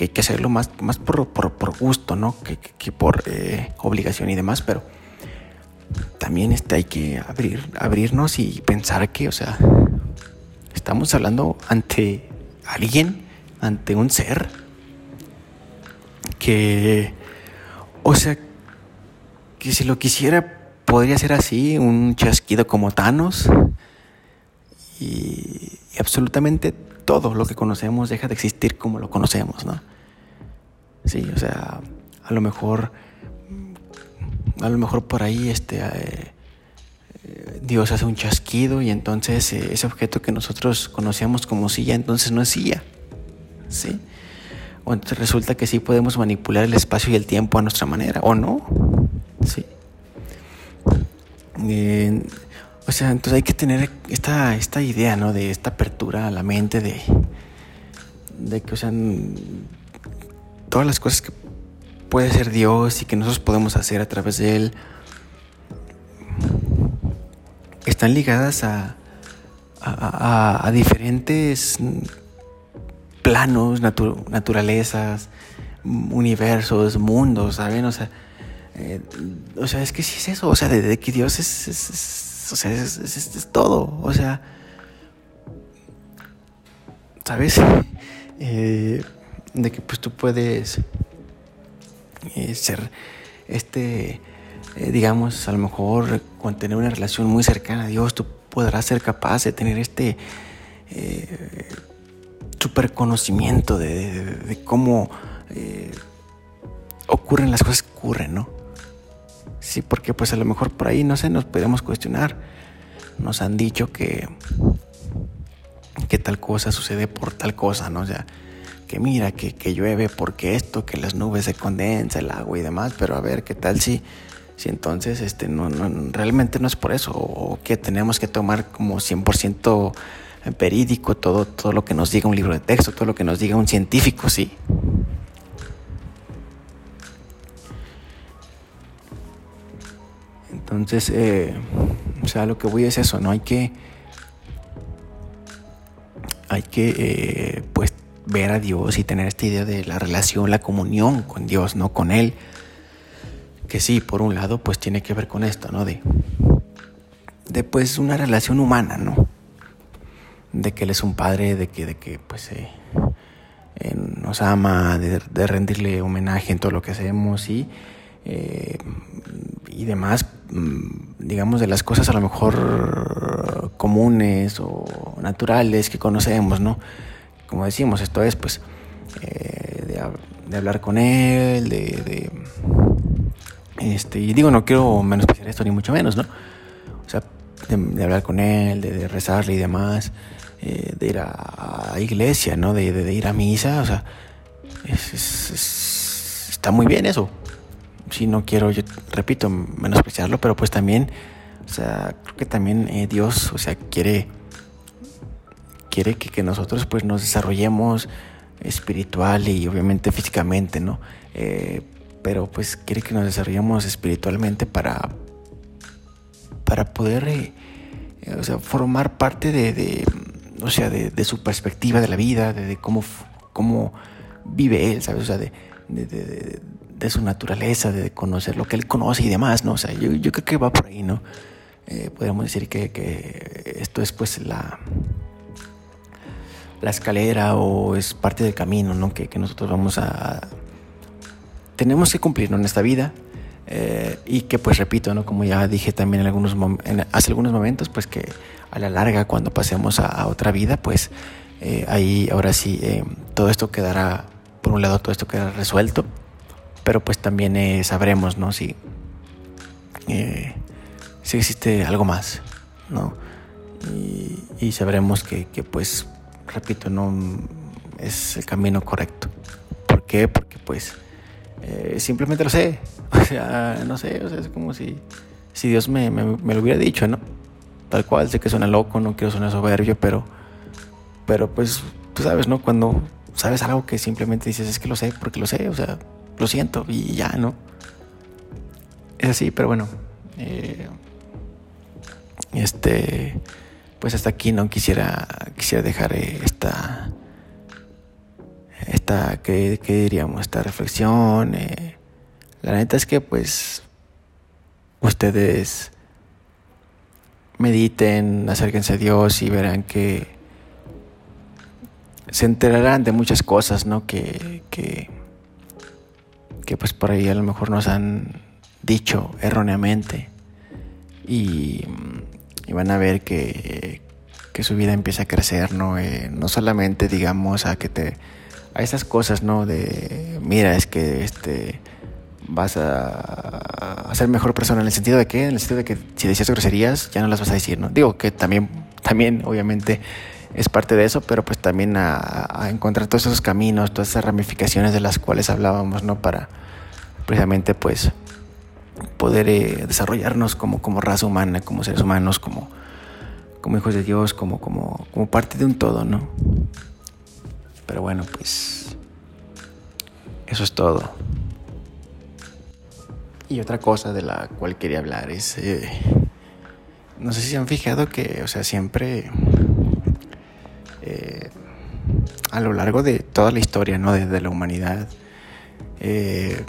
hay que hacerlo más, más por, por, gusto, ¿no? Que, por eh, obligación y demás, pero también este, hay que abrir, abrirnos y pensar que, o sea, estamos hablando ante alguien, ante un ser que, o sea, que si lo quisiera podría ser así, un chasquido como Thanos y absolutamente todo lo que conocemos deja de existir como lo conocemos, ¿no? Sí, o sea, a lo mejor a lo mejor por ahí este, eh, Dios hace un chasquido y entonces eh, ese objeto que nosotros conocíamos como silla, entonces no es silla. ¿Sí? O entonces resulta que sí podemos manipular el espacio y el tiempo a nuestra manera, ¿o no? Sí. o sea, entonces hay que tener esta, esta idea, ¿no? De esta apertura a la mente de, de que, o sea, todas las cosas que puede ser Dios y que nosotros podemos hacer a través de Él, están ligadas a, a, diferentes planos, naturalezas, universos, mundos, ¿saben? O sea, eh, o sea, es que sí es eso, o sea, de, que Dios es, o sea, es, todo, o sea, ¿sabes? Eh, de que pues tú puedes eh, ser, este, eh, digamos, a lo mejor con tener una relación muy cercana a Dios, tú podrás ser capaz de tener este eh, super conocimiento de, cómo ocurren las cosas que ocurren, ¿no? Sí, porque pues a lo mejor por ahí, no sé, nos podemos cuestionar. Nos han dicho que, que tal cosa sucede por tal cosa, ¿no? O sea, que mira, que, que, llueve porque esto, que las nubes se condensa, el agua y demás, pero a ver, ¿qué tal si, si entonces este, no, no, realmente no es por eso? O que tenemos que tomar como 100% verídico todo, todo lo que nos diga un libro de texto, todo lo que nos diga un científico, sí. Entonces, eh, o sea, lo que voy es eso, ¿no? Hay que, hay que, eh, pues, ver a Dios y tener esta idea de la relación, la comunión con Dios, no con Él. Que sí, por un lado, pues tiene que ver con esto, ¿no? De, de pues una relación humana, ¿no? De que Él es un padre, de que, de que pues, eh, nos ama, de, rendirle homenaje en todo lo que hacemos y, eh, y demás, mm, digamos, de las cosas a lo mejor comunes o naturales que conocemos, ¿no? Como decimos, esto es pues eh, de, hablar con él, de, este, y digo, no quiero menospreciar esto ni mucho menos, ¿no? O sea, de, hablar con él, de, rezarle y demás. Eh, de ir a, iglesia, ¿no? De, ir a misa, o sea, está muy bien eso. Si no quiero, yo repito, menospreciarlo, pero pues también, o sea, creo que también eh, Dios, o sea, quiere, quiere que, nosotros pues nos desarrollemos espiritual y obviamente físicamente, ¿no? Eh, pero pues quiere que nos desarrollemos espiritualmente para, para poder, o sea, formar parte de o sea, de, su perspectiva de la vida, de, cómo, cómo vive él, ¿sabes? O sea, de, su naturaleza, de conocer lo que él conoce y demás, ¿no? O sea, yo, yo creo que va por ahí, ¿no? Eh, podríamos decir que, esto es pues la, la escalera o es parte del camino, ¿no? Que, nosotros vamos a... Tenemos que cumplir en esta vida eh, y que pues repito, ¿no? Como ya dije también hace algunos momentos, pues que a la larga cuando pasemos a, otra vida, pues eh, ahí ahora sí eh, todo esto quedará, por un lado todo esto quedará resuelto, pero pues también sabremos, ¿no? Si, si existe algo más, ¿no? Y, sabremos que, pues, repito, no es el camino correcto. ¿Por qué? Porque pues simplemente lo sé, o sea, no sé, o sea, es como si, si Dios me, me lo hubiera dicho, ¿no? tal cual. Sé que suena loco, no quiero sonar soberbio, pero, pero pues tú sabes, ¿no? Cuando sabes algo que simplemente dices, es que lo sé, porque lo sé, o sea, lo siento y ya, ¿no? Es así, pero bueno. Eh, este, pues hasta aquí no quisiera, quisiera dejar eh, esta, esta, ¿qué, diríamos? Esta reflexión. Eh. la neta es que pues ustedes mediten, acérquense a Dios y verán que se enterarán de muchas cosas, ¿no? Que, que, pues por ahí a lo mejor nos han dicho erróneamente y, van a ver que, que, su vida empieza a crecer, ¿no? Eh, no solamente digamos a que te a esas cosas, ¿no? De mira, es que este vas a, ser mejor persona en el sentido de que, en el sentido de que si decías groserías ya no las vas a decir, ¿no? Digo que también, también obviamente es parte de eso, pero pues también a, encontrar todos esos caminos, todas esas ramificaciones de las cuales hablábamos, ¿no? Para precisamente pues poder eh, desarrollarnos como, como raza humana, como seres humanos, como, como hijos de Dios, como, como, como parte de un todo, ¿no? Pero bueno, pues eso es todo. Y otra cosa de la cual quería hablar es, eh, no sé si han fijado que, o sea, siempre eh, a lo largo de toda la historia, ¿no? Desde la humanidad, eh,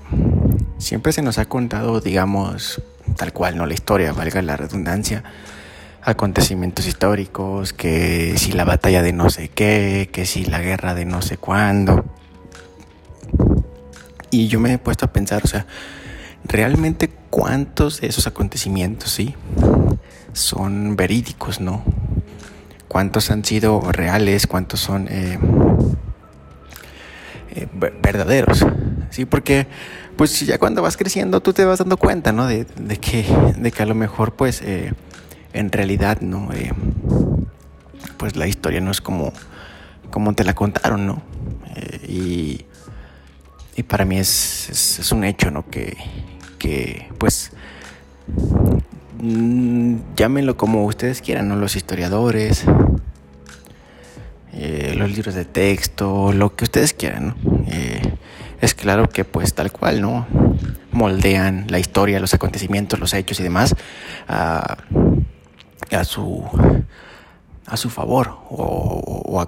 siempre se nos ha contado, digamos, tal cual, ¿no? La historia, valga la redundancia, acontecimientos históricos, que si la batalla de no sé qué, que si la guerra de no sé cuándo. Y yo me he puesto a pensar, o sea, realmente cuántos de esos acontecimientos, sí, son verídicos, ¿no? ¿Cuántos han sido reales? ¿Cuántos son eh, eh, verdaderos? Sí, porque pues ya cuando vas creciendo tú te vas dando cuenta, ¿no? De, que, de que a lo mejor pues eh, en realidad, ¿no? pues la historia no es como, como te la contaron, ¿no? y, y para mí es, es un hecho, ¿no? Que, que pues mm, llámenlo como ustedes quieran, ¿no? Los historiadores, eh, los libros de texto, lo que ustedes quieran, eh, es claro que pues tal cual, ¿no? Moldean la historia, los acontecimientos, los hechos y demás a, su a su favor o,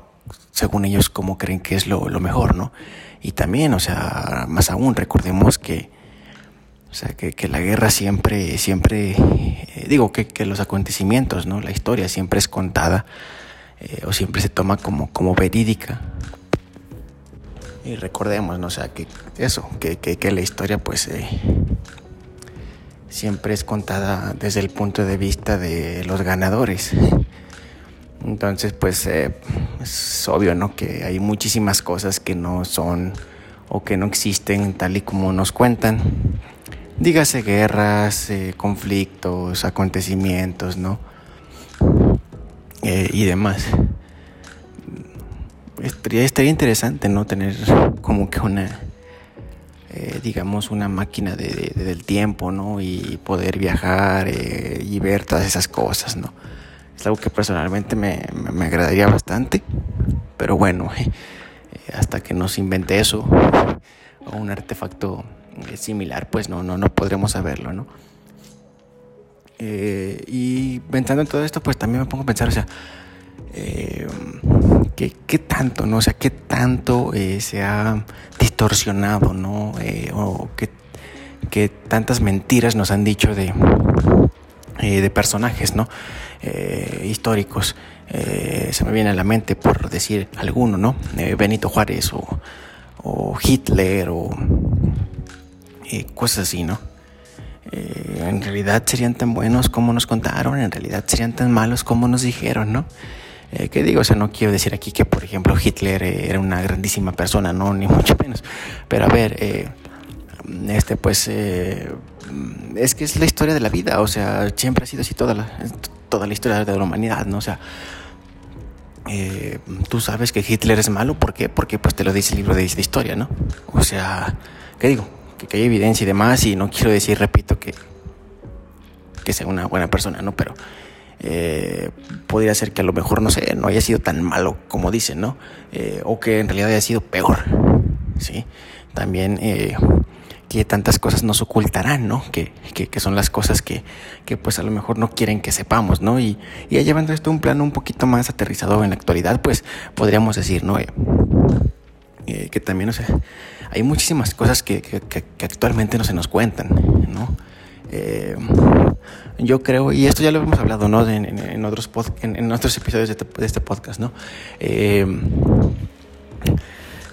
según ellos como creen que es lo, lo mejor, ¿no? Y también, o sea, más aún, recordemos que o sea, que, la guerra siempre, siempre, eh, digo que, que, los acontecimientos, ¿no? La historia siempre es contada eh, o siempre se toma como, como verídica. Y recordemos, ¿no? O sea, que eso, que, que, la historia pues eh, siempre es contada desde el punto de vista de los ganadores. Entonces, pues eh, es obvio, ¿no? Que hay muchísimas cosas que no son o que no existen tal y como nos cuentan. Dígase guerras, eh, conflictos, acontecimientos, ¿no? y demás estaría, interesante, ¿no? Tener como que una, eh, digamos, una máquina de, del tiempo, ¿no? Y poder viajar eh, y ver todas esas cosas, ¿no? Es algo que personalmente me, me, agradaría bastante, pero bueno, eh, hasta que nos invente eso o un artefacto similar, pues no, no, no podremos saberlo, ¿no? y pensando en todo esto, pues también me pongo a pensar, o sea, eh, ¿qué, tanto, ¿no? O sea, qué tanto eh, se ha distorsionado, ¿no? Eh, o qué, tantas mentiras nos han dicho de, eh, de personajes, ¿no? históricos. se me viene a la mente por decir alguno, ¿no? Benito Juárez o, o Hitler o cosas así, ¿no? en realidad serían tan buenos como nos contaron, en realidad serían tan malos como nos dijeron, ¿no? Eh, ¿Qué digo? O sea, no quiero decir aquí que, por ejemplo, Hitler eh, era una grandísima persona, no, ni mucho menos. Pero a ver, eh, este, pues, es que es la historia de la vida, o sea, siempre ha sido así toda la, toda la historia de la humanidad, ¿no? O sea, tú sabes que Hitler es malo, ¿por qué? Porque pues te lo dice el libro de, historia, ¿no? O sea, ¿qué digo? Que, que, hay evidencia y demás, y no quiero decir, repito, que, que sea una buena persona, ¿no? Pero eh, podría ser que a lo mejor, no sé, no haya sido tan malo como dicen, ¿no? Eh, o que en realidad haya sido peor, ¿sí? También eh, que tantas cosas nos ocultarán, ¿no? Que, que, son las cosas que, que, pues a lo mejor no quieren que sepamos, ¿no? Y, y llevando esto a un plano un poquito más aterrizado en la actualidad, pues podríamos decir, ¿no? que también, o sea, hay muchísimas cosas que, que actualmente no se nos cuentan, ¿no? Eh, yo creo, y esto ya lo hemos hablado ¿no? en, otros en, otros episodios de este, podcast, ¿no? Eh,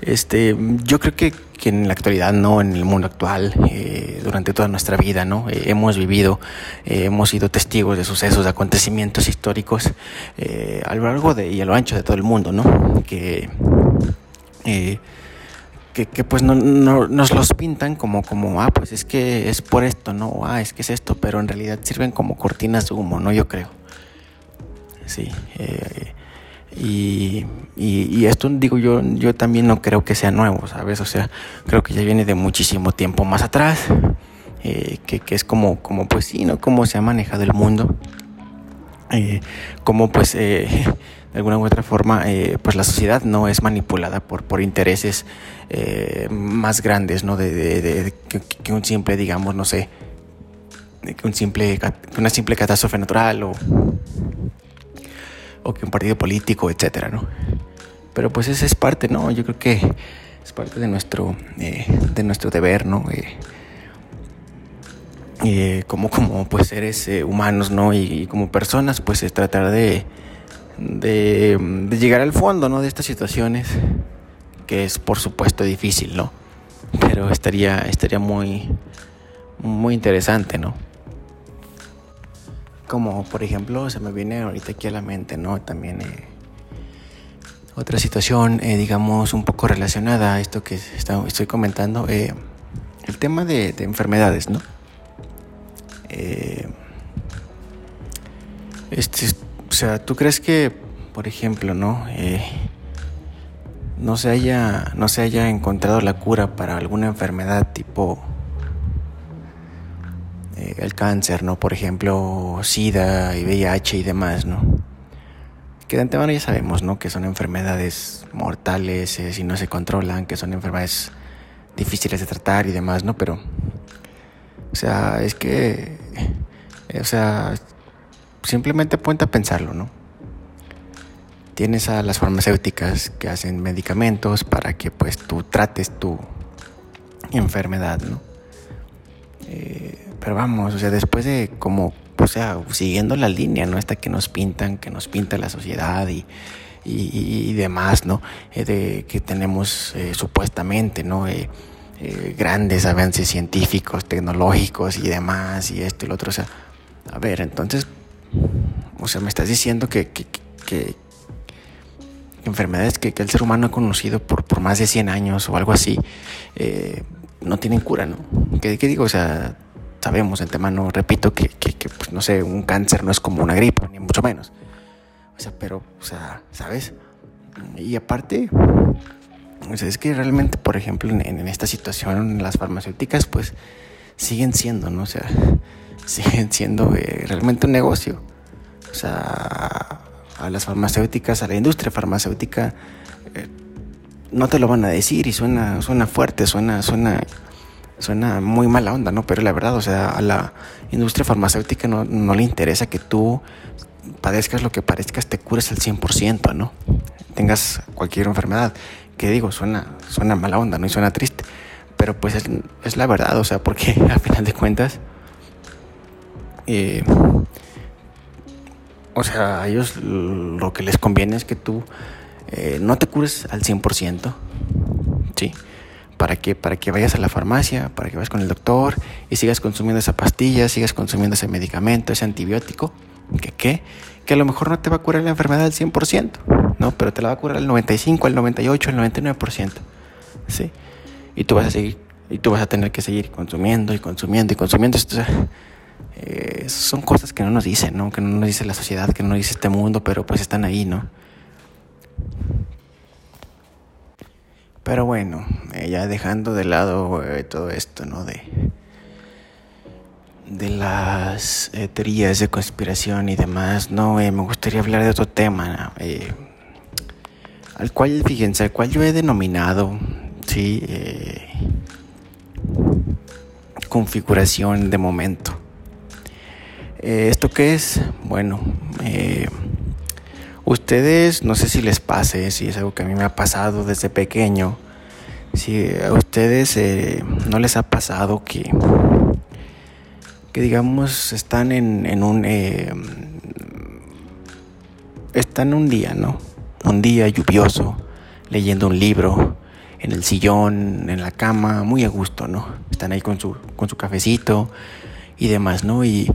este, yo creo que, que, en la actualidad, no en el mundo actual, eh, durante toda nuestra vida, ¿no? hemos vivido, hemos sido testigos de sucesos, de acontecimientos históricos a lo largo de, y a lo ancho de todo el mundo, ¿no? Que que, que pues no, no, nos los pintan como, como, ah, pues es que es por esto, ¿no? Ah, es que es esto, pero en realidad sirven como cortinas de humo, ¿no? Yo creo. Sí. Eh, y, y, esto digo yo, yo también no creo que sea nuevo, ¿sabes? O sea, creo que ya viene de muchísimo tiempo más atrás, eh, que, que, es como, como, pues sí, ¿no? Cómo se ha manejado el mundo, eh, como pues... Eh, de alguna u otra forma, eh, pues la sociedad no es manipulada por, por intereses eh, más grandes, ¿no? De, que, un simple, digamos, no sé, un simple, una simple catástrofe natural o, o que un partido político, etcétera, ¿no? Pero pues esa es parte, ¿no? Yo creo que es parte de nuestro, eh, de nuestro deber, ¿no? Como, como pues seres humanos, ¿no? Y, como personas, pues es tratar de de, llegar al fondo ¿no? de estas situaciones, que es por supuesto difícil, ¿no? Pero estaría, estaría muy, muy interesante, ¿no? Como por ejemplo, se me viene ahorita aquí a la mente, ¿no? También eh, otra situación, eh, digamos, un poco relacionada a esto que estoy comentando, eh, el tema de, de enfermedades, ¿no? Este o sea, ¿tú crees que, por ejemplo, no, eh, no se haya, no se haya encontrado la cura para alguna enfermedad tipo eh, el cáncer, no, por ejemplo, SIDA y VIH y demás, no? Que de antemano ya sabemos, ¿no? Que son enfermedades mortales eh, si no se controlan, que son enfermedades difíciles de tratar y demás, ¿no? Pero, o sea, es que, o sea, simplemente ponte a pensarlo, ¿no? Tienes a las farmacéuticas que hacen medicamentos para que pues tú trates tu enfermedad, ¿no? Eh, pero vamos, o sea, después de como, o sea, siguiendo la línea, ¿no? Esta que nos pintan, que nos pinta la sociedad y, y, demás, ¿no? Eh, de que tenemos eh, supuestamente, ¿no? Eh, grandes avances científicos, tecnológicos y demás, y esto y lo otro. O sea, a ver, entonces, o sea, me estás diciendo que, que, enfermedades que, el ser humano ha conocido por, por, más de 100 años o algo así, no tienen cura, ¿no? ¿Qué, digo? O sea, sabemos de antemano, repito, que, pues, no sé, un cáncer no es como una gripe, ni mucho menos. O sea, pero, o sea, ¿sabes? Y aparte, sea, es que realmente, por ejemplo, en, esta situación, las farmacéuticas, pues, siguen siendo, ¿no? O sea, siguen siendo eh, realmente un negocio. O sea, a las farmacéuticas, a la industria farmacéutica, eh, no te lo van a decir y suena, suena fuerte, suena, suena, suena muy mala onda, ¿no? Pero la verdad, o sea, a la industria farmacéutica no, no le interesa que tú padezcas lo que parezcas, te cures al 100%, ¿no? Tengas cualquier enfermedad. Que digo, suena, suena mala onda, ¿no? Y suena triste. Pero pues es, la verdad, o sea, porque a final de cuentas, eh, o sea, a ellos lo que les conviene es que tú eh, no te cures al 100%, ¿sí? ¿Para que Para que vayas a la farmacia, para que vayas con el doctor y sigas consumiendo esa pastilla, sigas consumiendo ese medicamento, ese antibiótico ¿Que qué? Que a lo mejor no te va a curar la enfermedad al 100%, ¿no? Pero te la va a curar al 95, al 98, al 99%, ¿sí? Y tú vas a seguir, y tú vas a tener que seguir consumiendo y consumiendo y consumiendo. Eh, son cosas que no nos dicen, ¿no? Que no nos dice la sociedad, que no nos dice este mundo, pero pues están ahí, ¿no? Pero bueno, eh, ya dejando de lado eh, todo esto, ¿no? De, de las eh, teorías de conspiración y demás, no, eh, me gustaría hablar de otro tema, eh, al cual, fíjense, al cual yo he denominado, sí, configuración de momento. ¿Esto qué es? Bueno, ustedes, no sé si les pase, si es algo que a mí me ha pasado desde pequeño, si a ustedes no les ha pasado que que digamos están en, en un eh, están un día, ¿no? Un día lluvioso, leyendo un libro, en el sillón, en la cama, muy a gusto, ¿no? Están ahí con su, con su cafecito y demás, ¿no? Y,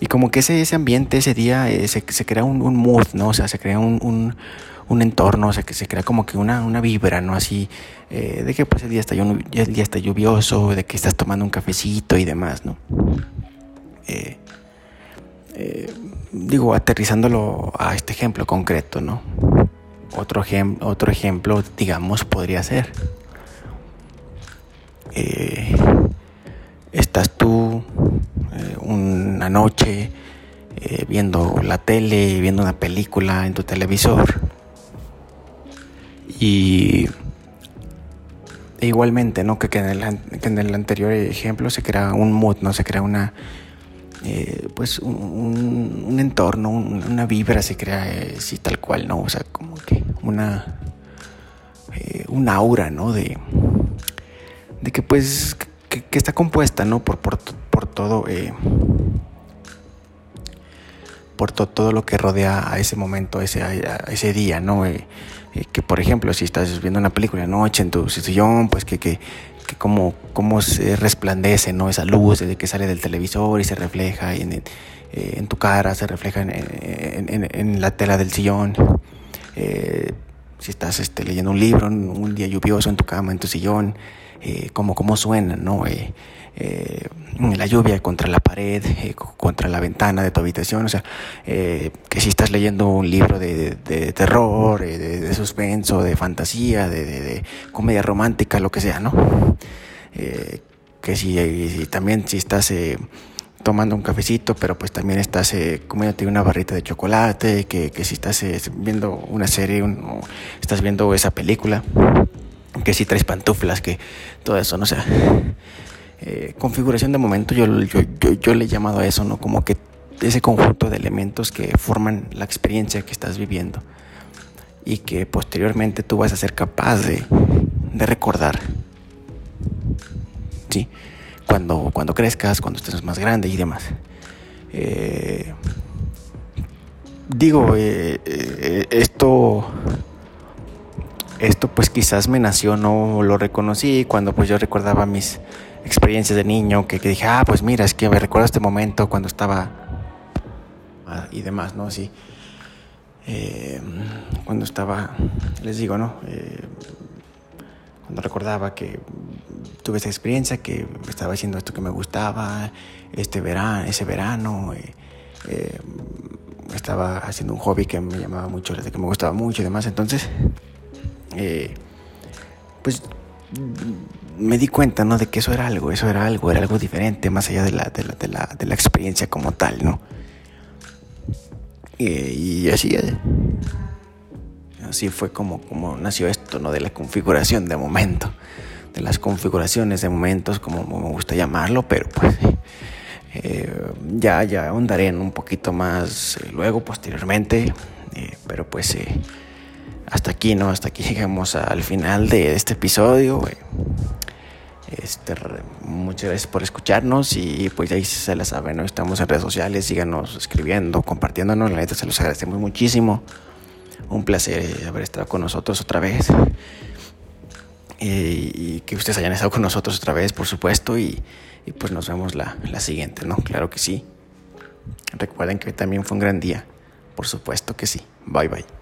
y como que ese, ese ambiente, ese día, eh, se, se, crea un, mood, ¿no? O sea, se crea un, un, un entorno, o sea, que se crea como que una, una vibra, ¿no? Así, eh, de que pues el día, está, el día está lluvioso, de que estás tomando un cafecito y demás, ¿no? Eh, eh, digo, aterrizándolo a este ejemplo concreto, ¿no? Otro, otro ejemplo, digamos, podría ser, eh, estás tú una noche viendo la tele, viendo una película en tu televisor y igualmente, ¿no? Que, en el, que en el anterior ejemplo se crea un mood, ¿no? Se crea una, eh, pues un, entorno, una vibra se crea así tal cual, ¿no? O sea, como que una, eh, un aura, ¿no? De, de que pues, que, está compuesta, ¿no? Por, por, por todo, eh, por todo lo que rodea a ese momento, a ese, a ese día, ¿no? que por ejemplo, si estás viendo una película de noche en tu sillón, pues que, que que cómo, se resplandece ¿no? esa luz desde que sale del televisor y se refleja en, eh, en tu cara, se refleja en, la tela del sillón. Eh, si estás este, leyendo un libro, un día lluvioso en tu cama, en tu sillón, eh, cómo, cómo suena, ¿no? Eh, la lluvia contra la pared, eh, contra la ventana de tu habitación, o sea, eh, que si estás leyendo un libro de, terror, de, suspenso, de fantasía, de, comedia romántica, lo que sea, ¿no? que si, también si estás tomando un cafecito, pero pues también estás comiéndote una barrita de chocolate, que, que si estás viendo una serie, o estás viendo esa película, que si traes pantuflas, que todo eso, no sé. Eh, configuración de momento, yo, yo, yo, le he llamado a eso, ¿no? Como que ese conjunto de elementos que forman la experiencia que estás viviendo y que posteriormente tú vas a ser capaz de, de recordar. Sí, cuando, cuando crezcas, cuando estés más grande y demás. Eh, digo, eh, esto esto pues quizás me nació, no lo reconocí cuando pues yo recordaba mis experiencias de niño, que, dije, ah, pues mira, es que me recuerdo este momento cuando estaba ah, y demás, ¿no? Así, eh, cuando estaba, les digo, ¿no? Eh, cuando recordaba que tuve esa experiencia, que estaba haciendo esto que me gustaba, este verano, ese verano, eh, estaba haciendo un hobby que me llamaba mucho, que me gustaba mucho y demás, entonces, pues me di cuenta, ¿no? De que eso era algo, eso era algo, era algo diferente, más allá de la, de la, de la, de la experiencia como tal, ¿no? Y, así, eh, así fue como, como nació esto, ¿no? De la configuración de momento, de las configuraciones de momentos, como me gusta llamarlo, pero pues eh, ya, ya ahondaré en un poquito más eh, luego, posteriormente, pero pues hasta aquí, ¿no? Hasta aquí llegamos al final de este episodio. Este, muchas gracias por escucharnos y pues ahí se la saben, ¿no? Estamos en redes sociales, síganos escribiendo, compartiéndonos, la neta se los agradecemos muchísimo. Un placer haber estado con nosotros otra vez. Y, que ustedes hayan estado con nosotros otra vez, por supuesto, y, pues nos vemos la, la siguiente, ¿no? Claro que sí. Recuerden que también fue un gran día, por supuesto que sí. Bye bye.